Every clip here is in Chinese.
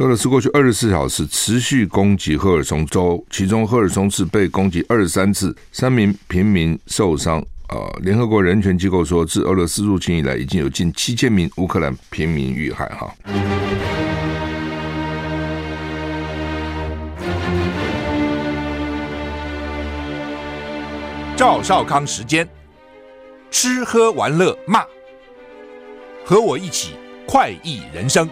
俄罗斯过去二十四小时持续攻击赫尔松州，其中赫尔松市被攻击二十三次，三名平民受伤。啊、呃，联合国人权机构说，自俄罗斯入侵以来，已经有近七千名乌克兰平民遇害。哈，赵少康时间，吃喝玩乐骂，和我一起快意人生。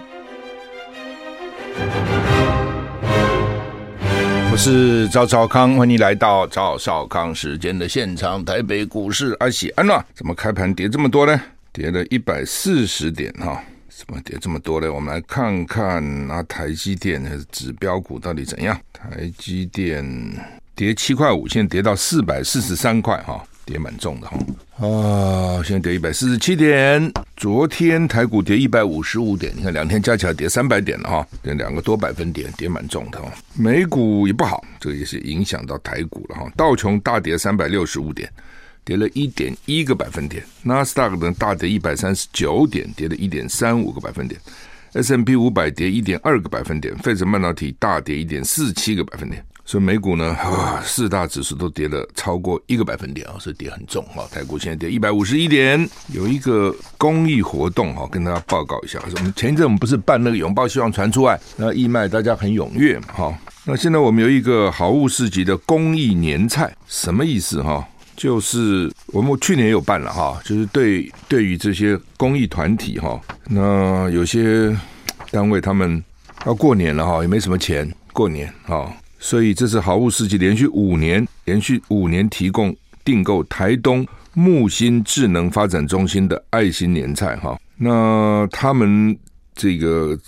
我是赵少康，欢迎来到赵少康时间的现场。台北股市阿喜安娜，怎么开盘跌这么多呢？跌了一百四十点哈，怎么跌这么多呢？我们来看看那台积电的指标股到底怎样？台积电跌七块五，现在跌到四百四十三块哈。跌蛮重的哈，啊，现在跌一百四十七点。昨天台股跌一百五十五点，你看两天加起来跌三百点了哈，跌两个多百分点，跌蛮重的哈。美股也不好，这个也是影响到台股了哈。道琼大跌三百六十五点，跌了一点一个百分点。纳斯达克呢大跌一百三十九点，跌了一点三五个百分点。，S M P 五百跌一点二个百分点，费城半导体大跌一点四七个百分点。所以美股呢，啊，四大指数都跌了超过一个百分点啊，所以跌很重哈。台股现在跌一百五十一点，有一个公益活动哈，跟大家报告一下。我们前一阵我们不是办那个拥抱希望传出来，那义卖大家很踊跃哈。那现在我们有一个好物市集的公益年菜，什么意思哈？就是我们去年有办了哈，就是对对于这些公益团体哈，那有些单位他们要过年了哈，也没什么钱过年哈。所以这是好物市集连续五年，连续五年提供订购台东木星智能发展中心的爱心年菜哈。那他们这个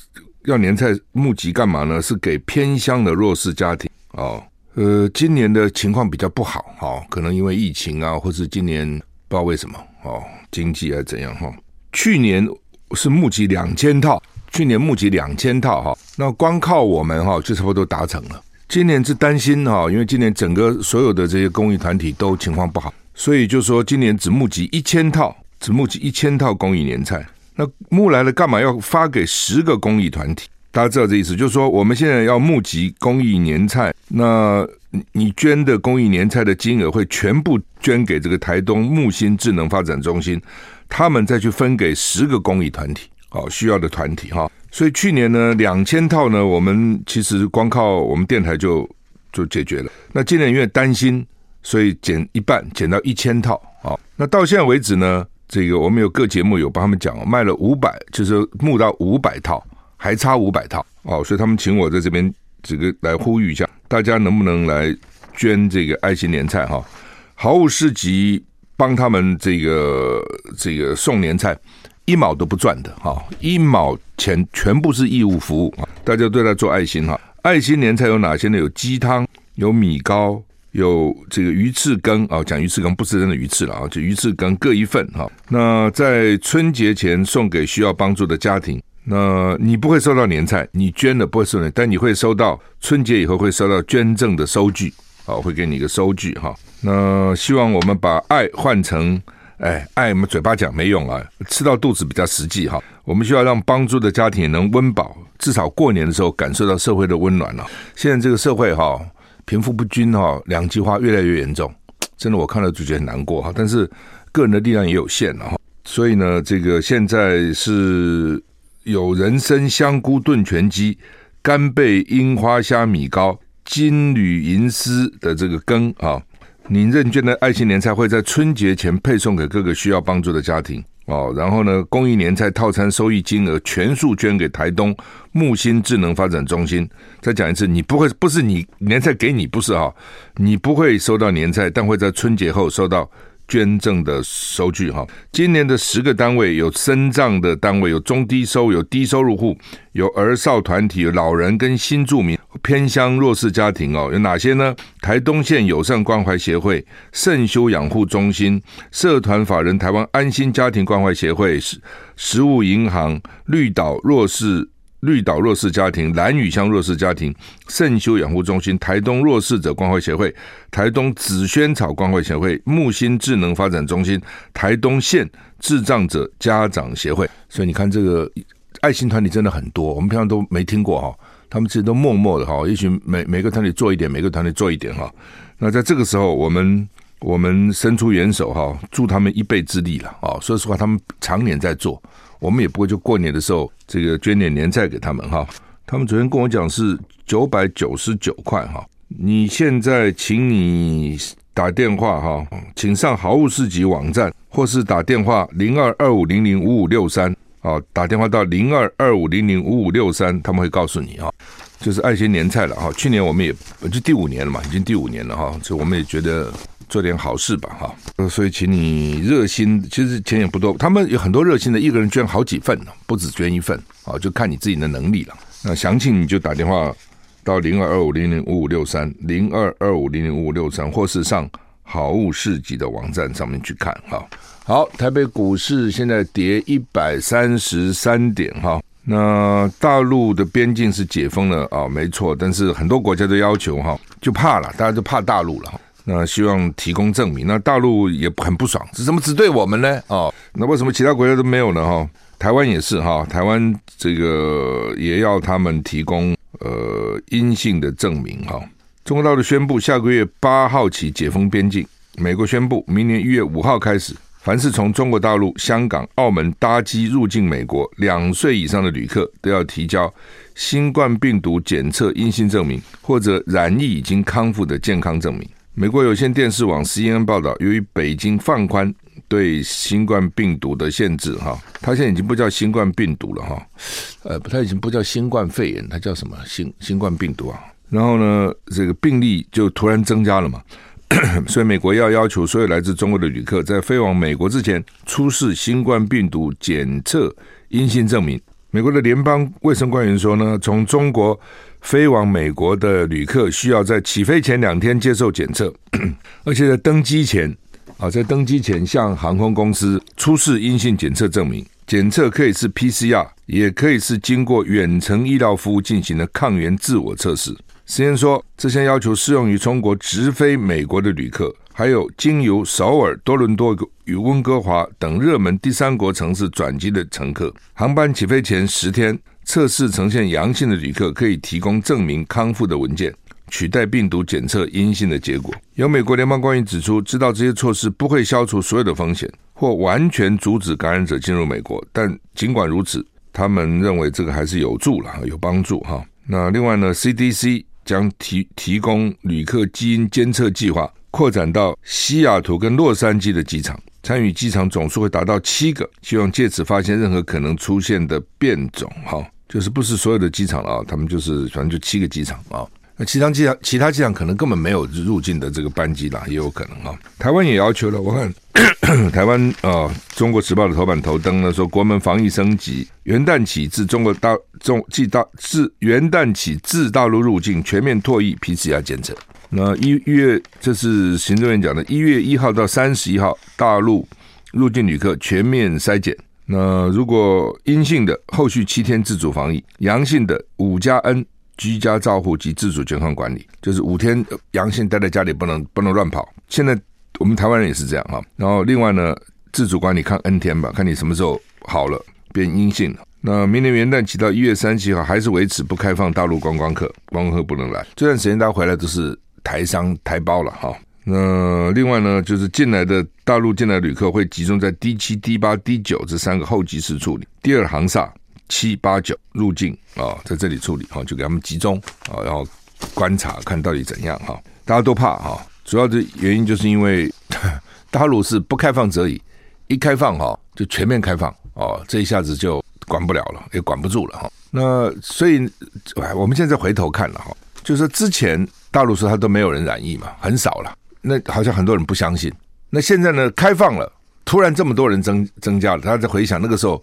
要年菜募集干嘛呢？是给偏乡的弱势家庭哦。呃，今年的情况比较不好哈，可能因为疫情啊，或是今年不知道为什么哦，经济还怎样哈。去年是募集两千套，去年募集两千套哈，那光靠我们哈就差不多达成了。今年是担心哈，因为今年整个所有的这些公益团体都情况不好，所以就说今年只募集一千套，只募集一千套公益年菜。那募来了干嘛要发给十个公益团体？大家知道这意思，就是说我们现在要募集公益年菜，那你捐的公益年菜的金额会全部捐给这个台东木星智能发展中心，他们再去分给十个公益团体，好需要的团体哈。所以去年呢，两千套呢，我们其实光靠我们电台就就解决了。那今年因为担心，所以减一半，减到一千套啊。那到现在为止呢，这个我们有各节目有帮他们讲，卖了五百，就是募到五百套，还差五百套哦。所以他们请我在这边这个来呼吁一下，大家能不能来捐这个爱心年菜哈？毫无市集帮他们这个这个送年菜。一毛都不赚的哈，一毛钱全部是义务服务啊！大家对他做爱心哈。爱心年菜有哪些呢？有鸡汤，有米糕，有这个鱼翅羹啊。讲鱼翅羹不是真的鱼翅了啊，就鱼翅羹各一份哈。那在春节前送给需要帮助的家庭，那你不会收到年菜，你捐的不会收到，但你会收到春节以后会收到捐赠的收据啊，会给你一个收据哈。那希望我们把爱换成。哎，爱我们嘴巴讲没用啊，吃到肚子比较实际哈。我们需要让帮助的家庭能温饱，至少过年的时候感受到社会的温暖了。现在这个社会哈，贫富不均哈，两极化越来越严重，真的我看了就觉得很难过哈。但是个人的力量也有限了哈，所以呢，这个现在是有人参香菇炖全鸡、干贝樱花虾米糕、金缕银丝的这个羹啊。您认捐的爱心年菜会在春节前配送给各个需要帮助的家庭哦。然后呢，公益年菜套餐收益金额全数捐给台东木星智能发展中心。再讲一次，你不会不是你年菜给你不是哈，你不会收到年菜，但会在春节后收到。捐赠的收据哈，今年的十个单位有身障的单位，有中低收，有低收入户，有儿少团体，有老人跟新住民偏乡弱势家庭哦，有哪些呢？台东县友善关怀协会、肾修养护中心、社团法人台湾安心家庭关怀协会、食食物银行、绿岛弱势。绿岛弱势家庭、兰屿乡弱势家庭、圣修养护中心、台东弱势者关怀协会、台东紫萱草关怀协会、木星智能发展中心、台东县智障者家长协会。所以你看，这个爱心团体真的很多，我们平常都没听过哈。他们其实都默默的哈，也许每每个团体做一点，每个团体做一点哈。那在这个时候，我们我们伸出援手哈，助他们一臂之力了啊。说实话，他们常年在做，我们也不会就过年的时候这个捐点年菜给他们哈。他们昨天跟我讲是九百九十九块哈。你现在请你打电话哈，请上好物市集网站，或是打电话零二二五零零五五六三。啊，打电话到零二二五零零五五六三，他们会告诉你啊，就是爱心年菜了哈。去年我们也就第五年了嘛，已经第五年了哈，所以我们也觉得做点好事吧哈。呃所以请你热心，其实钱也不多，他们有很多热心的，一个人捐好几份呢，不止捐一份啊，就看你自己的能力了。那详情你就打电话到零二二五零零五五六三零二二五零零五五六三，或是上好物市集的网站上面去看哈。好，台北股市现在跌一百三十三点哈。那大陆的边境是解封了啊，没错，但是很多国家都要求哈，就怕了，大家都怕大陆了。那希望提供证明，那大陆也很不爽，是怎么只对我们呢？哦，那为什么其他国家都没有呢？哈，台湾也是哈，台湾这个也要他们提供呃阴性的证明哈。中国大陆宣布下个月八号起解封边境，美国宣布明年一月五号开始。凡是从中国大陆、香港、澳门搭机入境美国两岁以上的旅客，都要提交新冠病毒检测阴性证明，或者染疫已经康复的健康证明。美国有线电视网 CNN 报道，由于北京放宽对新冠病毒的限制，哈，它现在已经不叫新冠病毒了，哈，呃，它已经不叫新冠肺炎，它叫什么？新新冠病毒啊。然后呢，这个病例就突然增加了嘛。所以，美国要要求所有来自中国的旅客在飞往美国之前出示新冠病毒检测阴性证明。美国的联邦卫生官员说呢，从中国飞往美国的旅客需要在起飞前两天接受检测，而且在登机前啊，在登机前向航空公司出示阴性检测证明。检测可以是 PCR，也可以是经过远程医疗服务进行的抗原自我测试。实验说，这项要求适用于中国直飞美国的旅客，还有经由首尔、多伦多与温哥华等热门第三国城市转机的乘客。航班起飞前十天，测试呈现阳性的旅客可以提供证明康复的文件，取代病毒检测阴性的结果。有美国联邦官员指出，知道这些措施不会消除所有的风险，或完全阻止感染者进入美国，但尽管如此，他们认为这个还是有助了，有帮助哈。那另外呢，CDC。将提提供旅客基因监测计划扩展到西雅图跟洛杉矶的机场，参与机场总数会达到七个，希望借此发现任何可能出现的变种。哈，就是不是所有的机场了啊，他们就是反正就七个机场啊。其他机场其他机场可能根本没有入境的这个班机啦，也有可能啊。台湾也要求了，我看。台湾啊，《中国时报》的头版头登呢说，国门防疫升级，元旦起自中国大中即大自元旦起自大陆入境全面唾液 PCR 检测。那一月，这是行政院讲的，一月一号到三十一号，大陆入境旅客全面筛检。那如果阴性的，后续七天自主防疫；阳性的，五加 N 居家照护及自主健康管理，就是五天阳性待在家里，不能不能乱跑。现在。我们台湾人也是这样哈，然后另外呢，自主管理看 N 天吧，看你什么时候好了变阴性了。那明年元旦起到一月三十一号还是维持不开放大陆观光客，观光客不能来。这段时间大家回来都是台商台胞了哈。那另外呢，就是进来的大陆进来的旅客会集中在 D 七、D 八、D 九这三个候机室处理，第二航厦七八九入境啊，在这里处理哈，就给他们集中啊，然后观察看到底怎样哈，大家都怕哈。主要的原因就是因为 大陆是不开放则已，一开放哈就全面开放哦，这一下子就管不了了，也管不住了哈。那所以，我们现在回头看了哈，就是之前大陆说他都没有人染疫嘛，很少了，那好像很多人不相信。那现在呢，开放了，突然这么多人增增加了，他在回想那个时候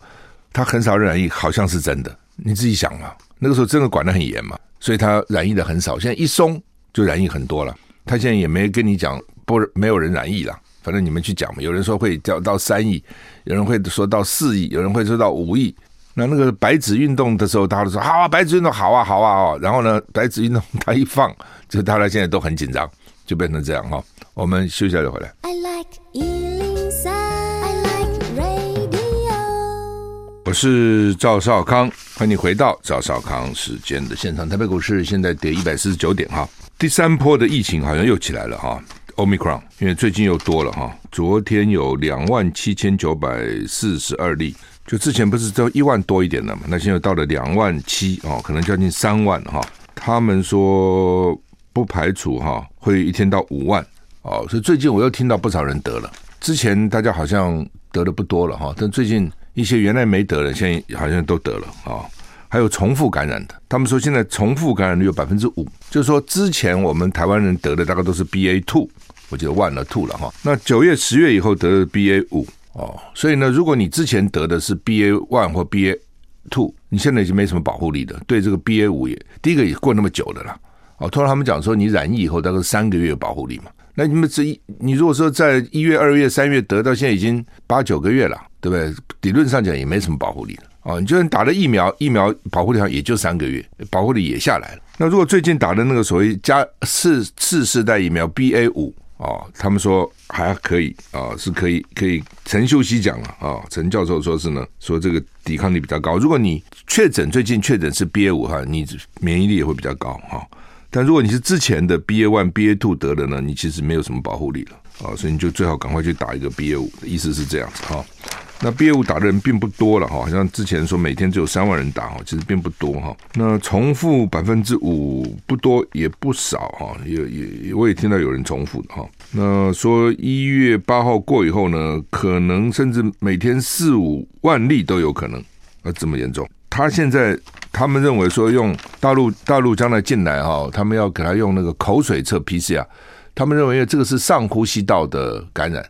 他很少染疫，好像是真的。你自己想嘛，那个时候真的管得很严嘛，所以他染疫的很少，现在一松就染疫很多了。他现在也没跟你讲不没有人染疫了，反正你们去讲嘛。有人说会掉到三亿，有人会说到四亿，有人会说到五亿。那那个白纸运动的时候，大家都说好啊，白纸运动好啊，好啊哦。然后呢，白纸运动他一放，就大家现在都很紧张，就变成这样哈。我们休息一下就回来。I like 我是赵少康，欢迎你回到赵少康时间的现场。台北股市现在跌一百四十九点哈，第三波的疫情好像又起来了哈，Omicron，因为最近又多了哈，昨天有两万七千九百四十二例，就之前不是都一万多一点的嘛，那现在到了两万七哦，可能将近三万哈。他们说不排除哈会一天到五万哦，所以最近我又听到不少人得了。之前大家好像得的不多了哈，但最近一些原来没得的，现在好像都得了啊。还有重复感染的，他们说现在重复感染率有百分之五，就是说之前我们台湾人得的大概都是 BA two，我记得 one 了 two 了哈。那九月、十月以后得的 BA 五哦，所以呢，如果你之前得的是 BA one 或 BA two，你现在已经没什么保护力的，对这个 BA 五也第一个也过那么久的了哦。突然他们讲说，你染疫以后大概三个月有保护力嘛。那你们这一，你如果说在一月、二月、三月得到现在已经八九个月了，对不对？理论上讲也没什么保护力了哦。你就算打了疫苗，疫苗保护力上也就三个月，保护力也下来了。那如果最近打的那个所谓加四次世代疫苗 BA 五哦，他们说还可以啊，是可以可以。陈秀熙讲了啊，陈教授说是呢，说这个抵抗力比较高。如果你确诊最近确诊是 BA 五哈，你免疫力也会比较高哈。但如果你是之前的 BA one、BA two 得了呢，你其实没有什么保护力了啊，所以你就最好赶快去打一个 BA 五，意思是这样子哈。那 BA 五打的人并不多了哈，好像之前说每天只有三万人打哈，其实并不多哈。那重复百分之五不多也不少哈，也也我也听到有人重复的哈。那说一月八号过以后呢，可能甚至每天四五万例都有可能啊，这么严重。他现在他们认为说用大陆大陆将来进来哈，他们要给他用那个口水测 PCR，他们认为这个是上呼吸道的感染，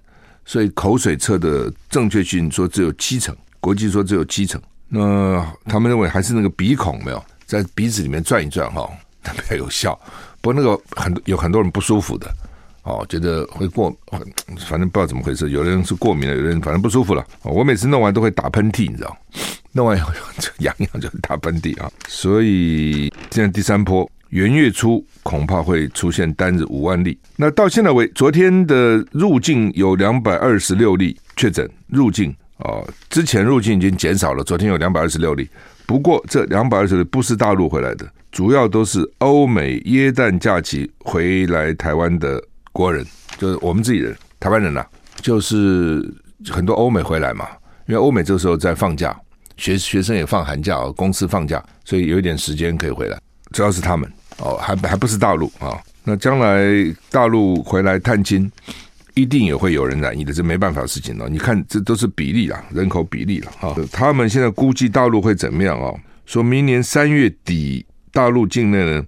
所以口水测的正确性说只有七成，国际说只有七成。那他们认为还是那个鼻孔没有在鼻子里面转一转哈，特别有效。不过那个很有很多人不舒服的。哦，觉得会过，反正不知道怎么回事。有的人是过敏了，有的人反正不舒服了。我每次弄完都会打喷嚏，你知道？弄完以后就痒痒，就打喷嚏啊。所以现在第三波元月初恐怕会出现单日五万例。那到现在为昨天的入境有两百二十六例确诊入境啊，之前入境已经减少了，昨天有两百二十六例。不过这两百二十例不是大陆回来的，主要都是欧美耶诞假期回来台湾的。国人就是我们自己人，台湾人呐、啊，就是很多欧美回来嘛，因为欧美这时候在放假，学学生也放寒假，公司放假，所以有一点时间可以回来。主要是他们哦，还还不是大陆啊、那将来大陆回来探亲，一定也会有人染疫的，这没办法的事情了。你看，这都是比例啦，人口比例了哈、哦。他们现在估计大陆会怎么样、哦？说明年三月底大陆境内呢。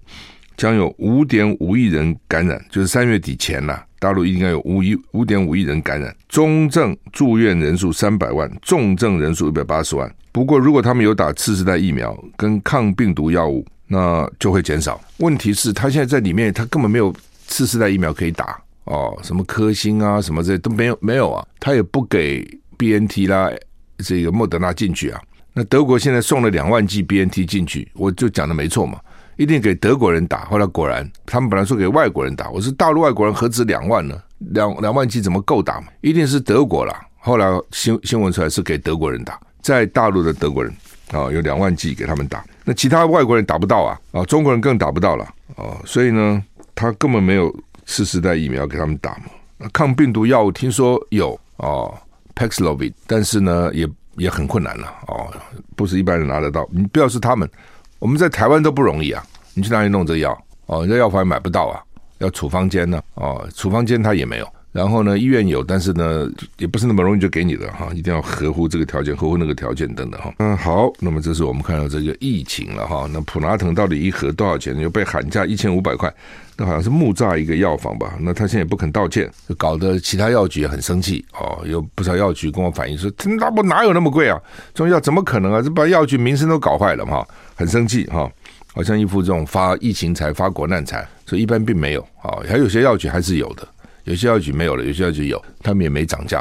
将有五点五亿人感染，就是三月底前呐，大陆应该有五亿五点五亿人感染，中症住院人数三百万，重症人数一百八十万。不过，如果他们有打次世代疫苗跟抗病毒药物，那就会减少。问题是，他现在在里面，他根本没有次世代疫苗可以打哦，什么科兴啊，什么这都没有，没有啊，他也不给 BNT 啦，这个莫德纳进去啊。那德国现在送了两万剂 BNT 进去，我就讲的没错嘛。一定给德国人打，后来果然，他们本来说给外国人打，我说大陆外国人何止两万呢？两两万剂怎么够打嘛？一定是德国啦。后来新新闻出来是给德国人打，在大陆的德国人啊，有两万剂给他们打，那其他外国人打不到啊，啊，中国人更打不到了啊，所以呢，他根本没有次世代疫苗给他们打嘛。抗病毒药物听说有哦，Paxlovid，但是呢，也也很困难了哦，不是一般人拿得到。你不要是他们。我们在台湾都不容易啊！你去哪里弄这药？哦，你在药房也买不到啊，要处方间呢。哦，处方间他也没有。然后呢，医院有，但是呢，也不是那么容易就给你的哈，一定要合乎这个条件，合乎那个条件等等哈。嗯，好，那么这是我们看到这个疫情了哈。那普拿腾到底一盒多少钱？又被喊价一千五百块，那好像是木栅一个药房吧？那他现在也不肯道歉，就搞得其他药局也很生气哦。有不少药局跟我反映说，那不哪有那么贵啊？中药怎么可能啊？这把药局名声都搞坏了嘛。很生气哈，好像一副这种发疫情财、发国难财，所以一般并没有啊，还有些药局还是有的，有些药局没有了，有些药局有，他们也没涨价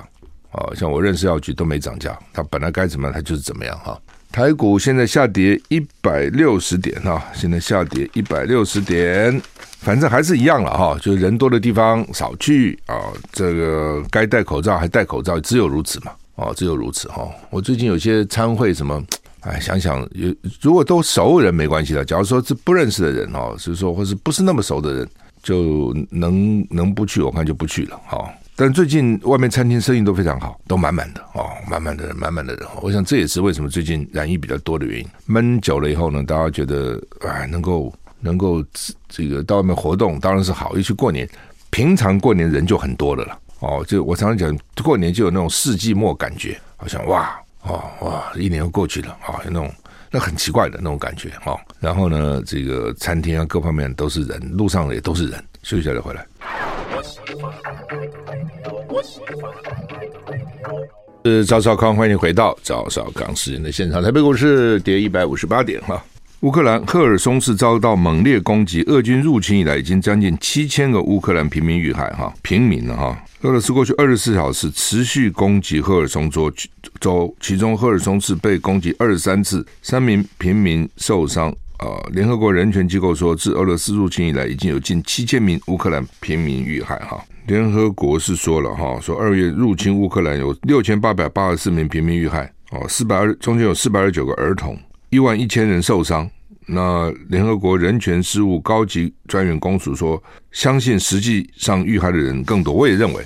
啊。像我认识药局都没涨价，它本来该怎么样，它就是怎么样哈。台股现在下跌一百六十点哈，现在下跌一百六十点，反正还是一样了哈，就是人多的地方少去啊，这个该戴口罩还戴口罩，只有如此嘛。哦，只有如此哈、哦。我最近有些参会什么，哎，想想有如果都熟人没关系的，假如说是不认识的人哦，是说或是不是那么熟的人，就能能不去，我看就不去了哈。哦但最近外面餐厅生意都非常好，都满满的哦，满满的人，满满的人。我想这也是为什么最近染疫比较多的原因。闷久了以后呢，大家觉得哎，能够能够这个到外面活动当然是好。尤其过年，平常过年人就很多的了哦。就我常常讲，过年就有那种世纪末感觉，好像哇哦哇，一年又过去了啊，那种那很奇怪的那种感觉哦。然后呢，这个餐厅啊各方面都是人，路上也都是人。休息下再回来。我是赵少康，欢迎回到赵少康时间的现场。台北股市跌一百五十八点哈。乌克兰赫尔松市遭到猛烈攻击，俄军入侵以来已经将近七千个乌克兰平民遇害哈，平民了哈。俄罗斯过去二十四小时持续攻击赫尔松州州，其中赫尔松市被攻击二十三次，三名平民受伤。啊！联合国人权机构说，自俄罗斯入侵以来，已经有近七千名乌克兰平民遇害。哈，联合国是说了哈，说二月入侵乌克兰有六千八百八十四名平民遇害，哦，四百二中间有四百二十九个儿童，一万一千人受伤。那联合国人权事务高级专员公署说，相信实际上遇害的人更多。我也认为，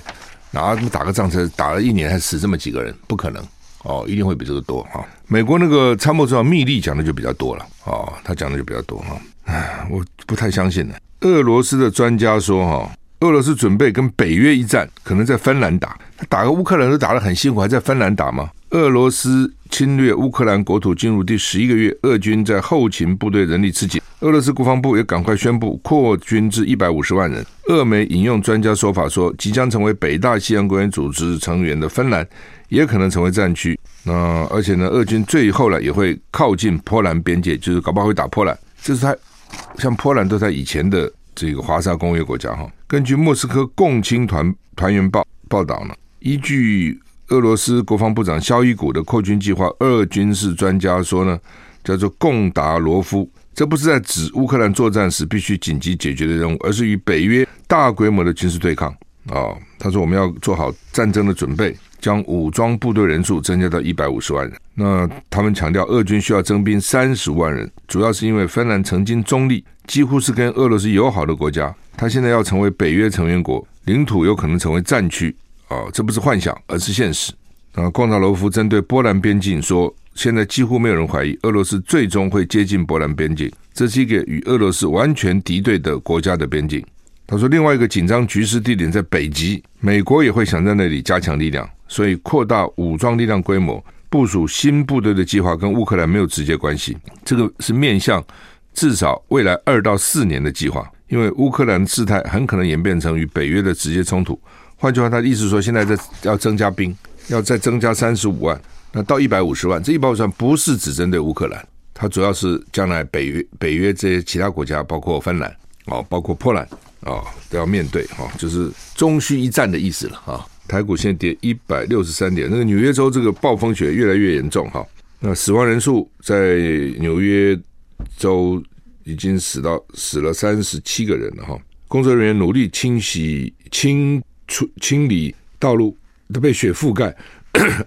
哪打个仗才打了一年，还死这么几个人，不可能。哦，一定会比这个多哈。美国那个参谋长密利讲的就比较多了哦，他讲的就比较多哈。唉，我不太相信呢。俄罗斯的专家说哈，俄罗斯准备跟北约一战，可能在芬兰打。打个乌克兰都打得很辛苦，还在芬兰打吗？俄罗斯侵略乌克兰国土进入第十一个月，俄军在后勤部队人力吃紧。俄罗斯国防部也赶快宣布扩军至一百五十万人。俄媒引用专家说法说，即将成为北大西洋公约组织成员的芬兰。也可能成为战区，那而且呢，俄军最后呢也会靠近波兰边界，就是搞不好会打波兰。这是他像波兰都在以前的这个华沙公约国家哈。根据莫斯科共青团团员报报道呢，依据俄罗斯国防部长肖伊古的扩军计划，俄军事专家说呢，叫做贡达罗夫，这不是在指乌克兰作战时必须紧急解决的任务，而是与北约大规模的军事对抗啊、哦。他说我们要做好战争的准备。将武装部队人数增加到一百五十万人。那他们强调，俄军需要增兵三十万人，主要是因为芬兰曾经中立，几乎是跟俄罗斯友好的国家。他现在要成为北约成员国，领土有可能成为战区。哦，这不是幻想，而是现实。那贡塔罗夫针对波兰边境说，现在几乎没有人怀疑俄罗斯最终会接近波兰边境，这是一个与俄罗斯完全敌对的国家的边境。他说，另外一个紧张局势地点在北极，美国也会想在那里加强力量。所以，扩大武装力量规模、部署新部队的计划跟乌克兰没有直接关系。这个是面向至少未来二到四年的计划，因为乌克兰事态很可能演变成与北约的直接冲突。换句话，他的意思说，现在在要增加兵，要再增加三十五万，那到一百五十万。这一百五十万不是只针对乌克兰，它主要是将来北约、北约这些其他国家，包括芬兰哦，包括波兰哦，都要面对哈，就是终须一战的意思了啊。台股现在跌一百六十三点，那个纽约州这个暴风雪越来越严重哈。那死亡人数在纽约州已经死到死了三十七个人了哈。工作人员努力清洗、清出、清理道路，都被雪覆盖，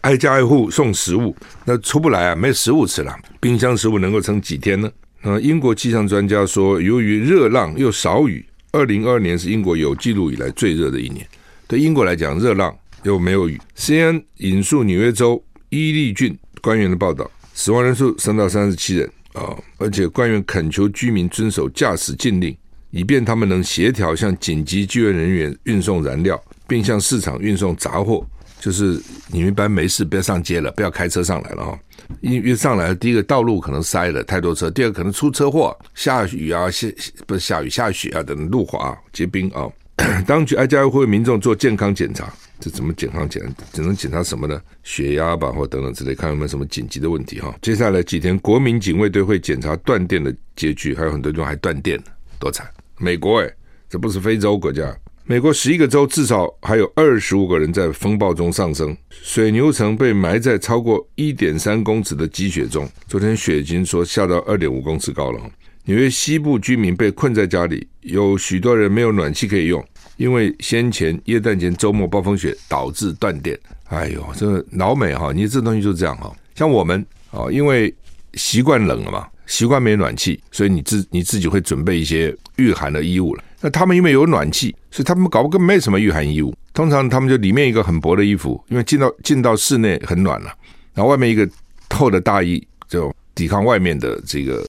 挨家挨户送食物，那出不来啊，没食物吃了。冰箱食物能够撑几天呢？那英国气象专家说，由于热浪又少雨，二零二二年是英国有记录以来最热的一年。对英国来讲，热浪又没有雨。CNN 引述纽约州伊利郡官员的报道，死亡人数升到三十七人啊！而且官员恳求居民遵守驾驶禁令，以便他们能协调向紧急救援人员运送燃料，并向市场运送杂货。就是你们一般没事，不要上街了，不要开车上来了哈。因为上来，第一个道路可能塞了太多车，第二个可能出车祸，下雨啊，下不是下雨下雪啊等路滑结冰啊。当局挨家挨户民众做健康检查，这怎么健康检？只能检查什么呢？血压吧，或等等之类，看有没有什么紧急的问题哈。接下来几天，国民警卫队会检查断电的街区，还有很多地方还断电，多惨！美国诶，这不是非洲国家。美国十一个州至少还有二十五个人在风暴中丧生，水牛城被埋在超过一点三公尺的积雪中。昨天雪已经说下到二点五公尺高了。纽约西部居民被困在家里，有许多人没有暖气可以用，因为先前耶诞前周末暴风雪导致断电，哎呦，这个老美哈，你这东西就这样哈。像我们啊，因为习惯冷了嘛，习惯没暖气，所以你自你自己会准备一些御寒的衣物了。那他们因为有暖气，所以他们搞不根本没什么御寒衣物。通常他们就里面一个很薄的衣服，因为进到进到室内很暖了，然后外面一个厚的大衣，就抵抗外面的这个